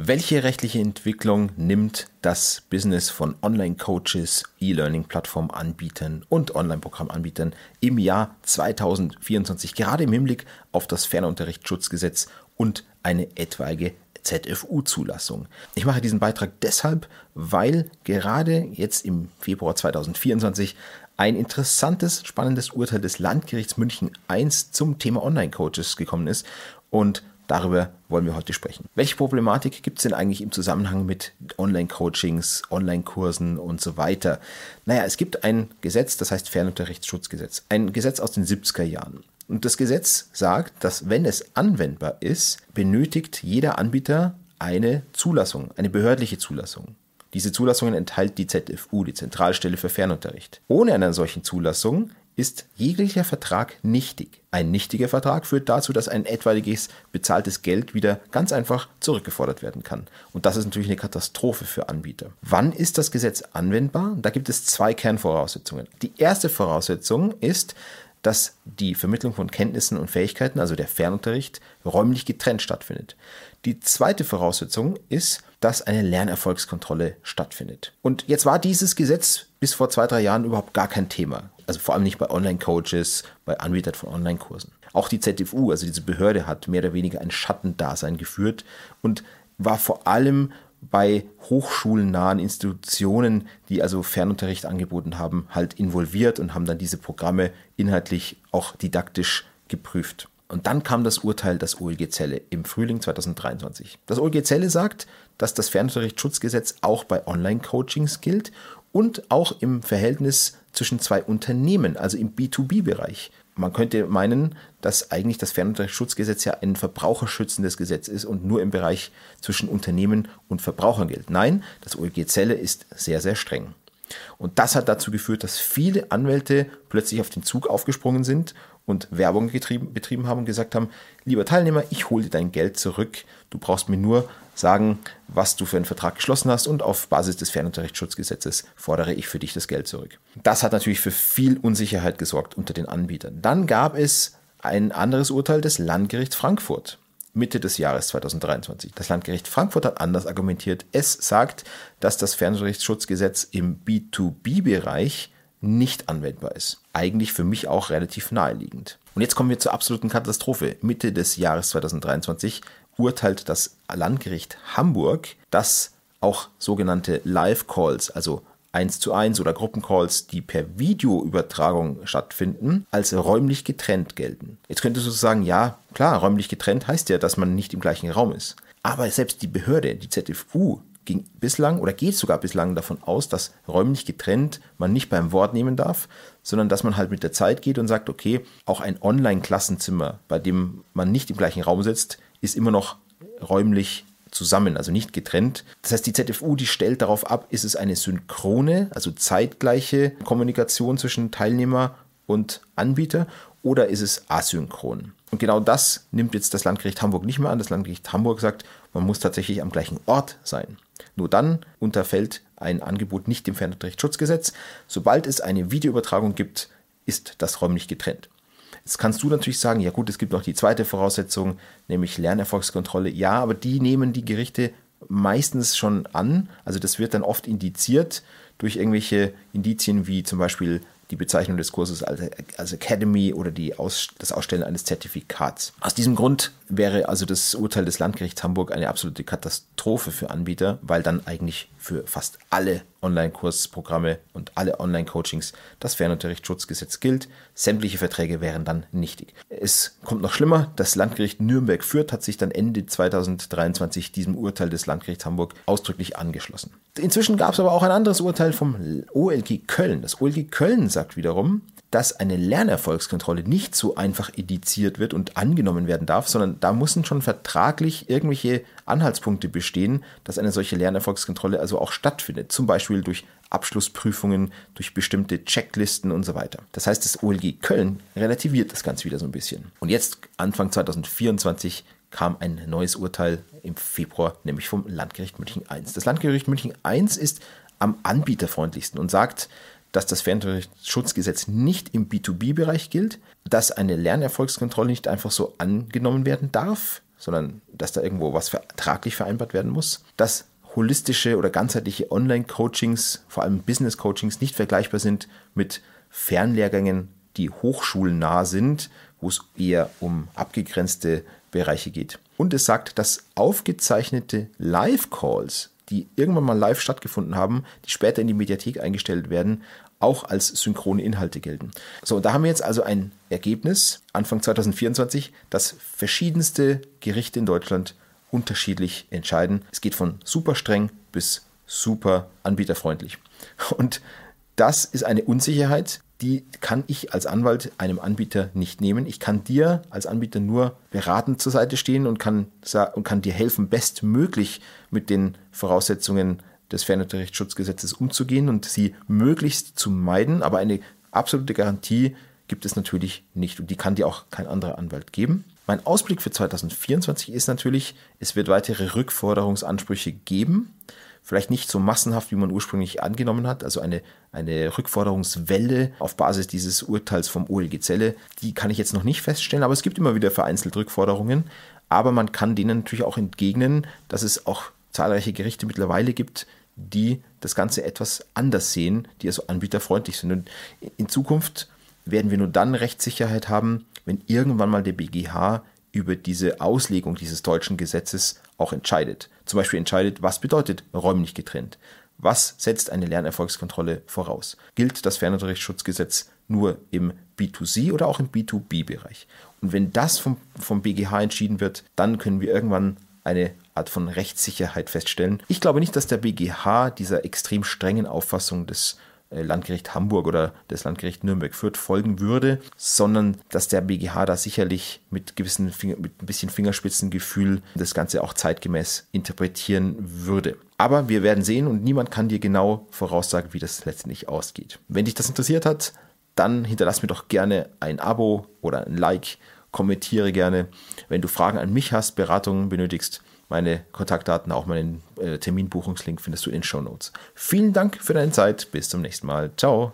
Welche rechtliche Entwicklung nimmt das Business von Online-Coaches, E-Learning-Plattform-Anbietern und Online-Programm-Anbietern im Jahr 2024 gerade im Hinblick auf das Fernunterrichtsschutzgesetz und eine etwaige ZFU-Zulassung. Ich mache diesen Beitrag deshalb, weil gerade jetzt im Februar 2024 ein interessantes, spannendes Urteil des Landgerichts München I zum Thema Online-Coaches gekommen ist und Darüber wollen wir heute sprechen. Welche Problematik gibt es denn eigentlich im Zusammenhang mit Online-Coachings, Online-Kursen und so weiter? Naja, es gibt ein Gesetz, das heißt Fernunterrichtsschutzgesetz. Ein Gesetz aus den 70er Jahren. Und das Gesetz sagt, dass wenn es anwendbar ist, benötigt jeder Anbieter eine Zulassung, eine behördliche Zulassung. Diese Zulassungen enthält die ZFU, die Zentralstelle für Fernunterricht. Ohne einer solchen Zulassung ist jeglicher Vertrag nichtig. Ein nichtiger Vertrag führt dazu, dass ein etwaiges bezahltes Geld wieder ganz einfach zurückgefordert werden kann. Und das ist natürlich eine Katastrophe für Anbieter. Wann ist das Gesetz anwendbar? Da gibt es zwei Kernvoraussetzungen. Die erste Voraussetzung ist, dass die Vermittlung von Kenntnissen und Fähigkeiten, also der Fernunterricht, räumlich getrennt stattfindet. Die zweite Voraussetzung ist, dass eine Lernerfolgskontrolle stattfindet. Und jetzt war dieses Gesetz bis vor zwei, drei Jahren überhaupt gar kein Thema. Also vor allem nicht bei Online-Coaches, bei Anbietern von Online-Kursen. Auch die ZFU, also diese Behörde, hat mehr oder weniger ein Schattendasein geführt und war vor allem bei hochschulnahen Institutionen, die also Fernunterricht angeboten haben, halt involviert und haben dann diese Programme inhaltlich auch didaktisch geprüft. Und dann kam das Urteil des OLG Zelle im Frühling 2023. Das OLG Zelle sagt, dass das Fernunterrichtsschutzgesetz auch bei Online-Coachings gilt und auch im Verhältnis zwischen zwei Unternehmen, also im B2B-Bereich. Man könnte meinen, dass eigentlich das Fernunterrichtsschutzgesetz ja ein verbraucherschützendes Gesetz ist und nur im Bereich zwischen Unternehmen und Verbrauchern gilt. Nein, das OLG Zelle ist sehr, sehr streng. Und das hat dazu geführt, dass viele Anwälte plötzlich auf den Zug aufgesprungen sind und Werbung getrieben, betrieben haben und gesagt haben, lieber Teilnehmer, ich hole dir dein Geld zurück. Du brauchst mir nur sagen, was du für einen Vertrag geschlossen hast und auf Basis des Fernunterrichtsschutzgesetzes fordere ich für dich das Geld zurück. Das hat natürlich für viel Unsicherheit gesorgt unter den Anbietern. Dann gab es ein anderes Urteil des Landgerichts Frankfurt. Mitte des Jahres 2023. Das Landgericht Frankfurt hat anders argumentiert. Es sagt, dass das Fernunterrichtsschutzgesetz im B2B-Bereich nicht anwendbar ist. Eigentlich für mich auch relativ naheliegend. Und jetzt kommen wir zur absoluten Katastrophe. Mitte des Jahres 2023 urteilt das Landgericht Hamburg, dass auch sogenannte Live-Calls, also 1 zu 1 oder Gruppencalls, die per Videoübertragung stattfinden, als räumlich getrennt gelten. Jetzt könntest du sagen, ja, klar, räumlich getrennt heißt ja, dass man nicht im gleichen Raum ist. Aber selbst die Behörde, die ZFU, ging bislang oder geht sogar bislang davon aus, dass räumlich getrennt man nicht beim Wort nehmen darf, sondern dass man halt mit der Zeit geht und sagt, okay, auch ein Online-Klassenzimmer, bei dem man nicht im gleichen Raum sitzt, ist immer noch räumlich zusammen, also nicht getrennt. Das heißt, die ZFU, die stellt darauf ab, ist es eine synchrone, also zeitgleiche Kommunikation zwischen Teilnehmer und Anbieter oder ist es asynchron? Und genau das nimmt jetzt das Landgericht Hamburg nicht mehr an. Das Landgericht Hamburg sagt, man muss tatsächlich am gleichen Ort sein. Nur dann unterfällt ein Angebot nicht dem Fernunterrichtsschutzgesetz. Sobald es eine Videoübertragung gibt, ist das räumlich getrennt. Jetzt kannst du natürlich sagen, ja gut, es gibt noch die zweite Voraussetzung, nämlich Lernerfolgskontrolle. Ja, aber die nehmen die Gerichte meistens schon an. Also das wird dann oft indiziert durch irgendwelche Indizien wie zum Beispiel die Bezeichnung des Kurses als, Academy oder Aus, das Ausstellen eines Zertifikats. Aus diesem Grund wäre also das Urteil des Landgerichts Hamburg eine absolute Katastrophe für Anbieter, weil dann eigentlich für fast alle Online-Kursprogramme und alle Online-Coachings das Fernunterrichtsschutzgesetz gilt. Sämtliche Verträge wären dann nichtig. Es kommt noch schlimmer. Das Landgericht Nürnberg Fürth hat sich dann Ende 2023 diesem Urteil des Landgerichts Hamburg ausdrücklich angeschlossen. Inzwischen gab es aber auch ein anderes Urteil vom OLG Köln. Das OLG Köln sagt wiederum, dass eine Lernerfolgskontrolle nicht so einfach ediziert wird und angenommen werden darf, sondern da müssen schon vertraglich irgendwelche Anhaltspunkte bestehen, dass eine solche Lernerfolgskontrolle also auch stattfindet. Zum Beispiel durch Abschlussprüfungen, durch bestimmte Checklisten und so weiter. Das heißt, das OLG Köln relativiert das Ganze wieder so ein bisschen. Und jetzt, Anfang 2024, kam ein neues Urteil im Februar, nämlich vom Landgericht München I. Das Landgericht München I ist am anbieterfreundlichsten und sagt, dass das Fernunterrichtsschutzgesetz nicht im B2B-Bereich gilt, dass eine Lernerfolgskontrolle nicht einfach so angenommen werden darf, sondern dass da irgendwo was vertraglich vereinbart werden muss. Dass holistische oder ganzheitliche Online-Coachings, vor allem Business-Coachings, nicht vergleichbar sind mit Fernlehrgängen, die hochschulnah sind, wo es eher um abgegrenzte Bereiche geht. Und es sagt, dass aufgezeichnete Live-Calls, die irgendwann mal live stattgefunden haben, die später in die Mediathek eingestellt werden, auch als synchrone Inhalte gelten. So, und da haben wir jetzt also ein Ergebnis Anfang 2024, dass verschiedenste Gerichte in Deutschland unterschiedlich entscheiden. Es geht von super streng bis super anbieterfreundlich. Und das ist eine Unsicherheit, die kann ich als Anwalt einem Anbieter nicht nehmen. Ich kann dir als Anbieter nur beratend zur Seite stehen und kann, und kann dir helfen, bestmöglich mit den Voraussetzungen des Fernunterrichtsschutzgesetzes umzugehen und sie möglichst zu meiden. Aber eine absolute Garantie gibt es natürlich nicht und die kann dir auch kein anderer Anwalt geben. Mein Ausblick für 2024 ist natürlich, es wird weitere Rückforderungsansprüche geben. Vielleicht nicht so massenhaft, wie man ursprünglich angenommen hat, also eine, eine Rückforderungswelle auf Basis dieses Urteils vom OLG Zelle, die kann ich jetzt noch nicht feststellen, aber es gibt immer wieder vereinzelt Rückforderungen. Aber man kann denen natürlich auch entgegnen, dass es auch zahlreiche Gerichte mittlerweile gibt, die das Ganze etwas anders sehen, die also anbieterfreundlich sind. Und in Zukunft werden wir nur dann Rechtssicherheit haben, wenn irgendwann mal der BGH über diese Auslegung dieses deutschen Gesetzes auch entscheidet. Zum Beispiel entscheidet, was bedeutet räumlich getrennt? Was setzt eine Lernerfolgskontrolle voraus? Gilt das Fernunterrichtsschutzgesetz nur im B2C oder auch im B2B-Bereich? Und wenn das vom, vom BGH entschieden wird, dann können wir irgendwann eine Art von Rechtssicherheit feststellen. Ich glaube nicht, dass der BGH dieser extrem strengen Auffassung des Landgericht Hamburg oder des Landgericht Nürnberg Fürth folgen würde, sondern dass der BGH da sicherlich mit gewissen mit ein bisschen Fingerspitzengefühl das Ganze auch zeitgemäß interpretieren würde. Aber wir werden sehen und niemand kann dir genau voraussagen, wie das letztendlich ausgeht. Wenn dich das interessiert hat, dann hinterlass mir doch gerne ein Abo oder ein Like, kommentiere gerne. Wenn du Fragen an mich hast, Beratungen benötigst, meine Kontaktdaten, auch meinen äh, Terminbuchungslink findest du in den Show Notes. Vielen Dank für deine Zeit. Bis zum nächsten Mal. Ciao.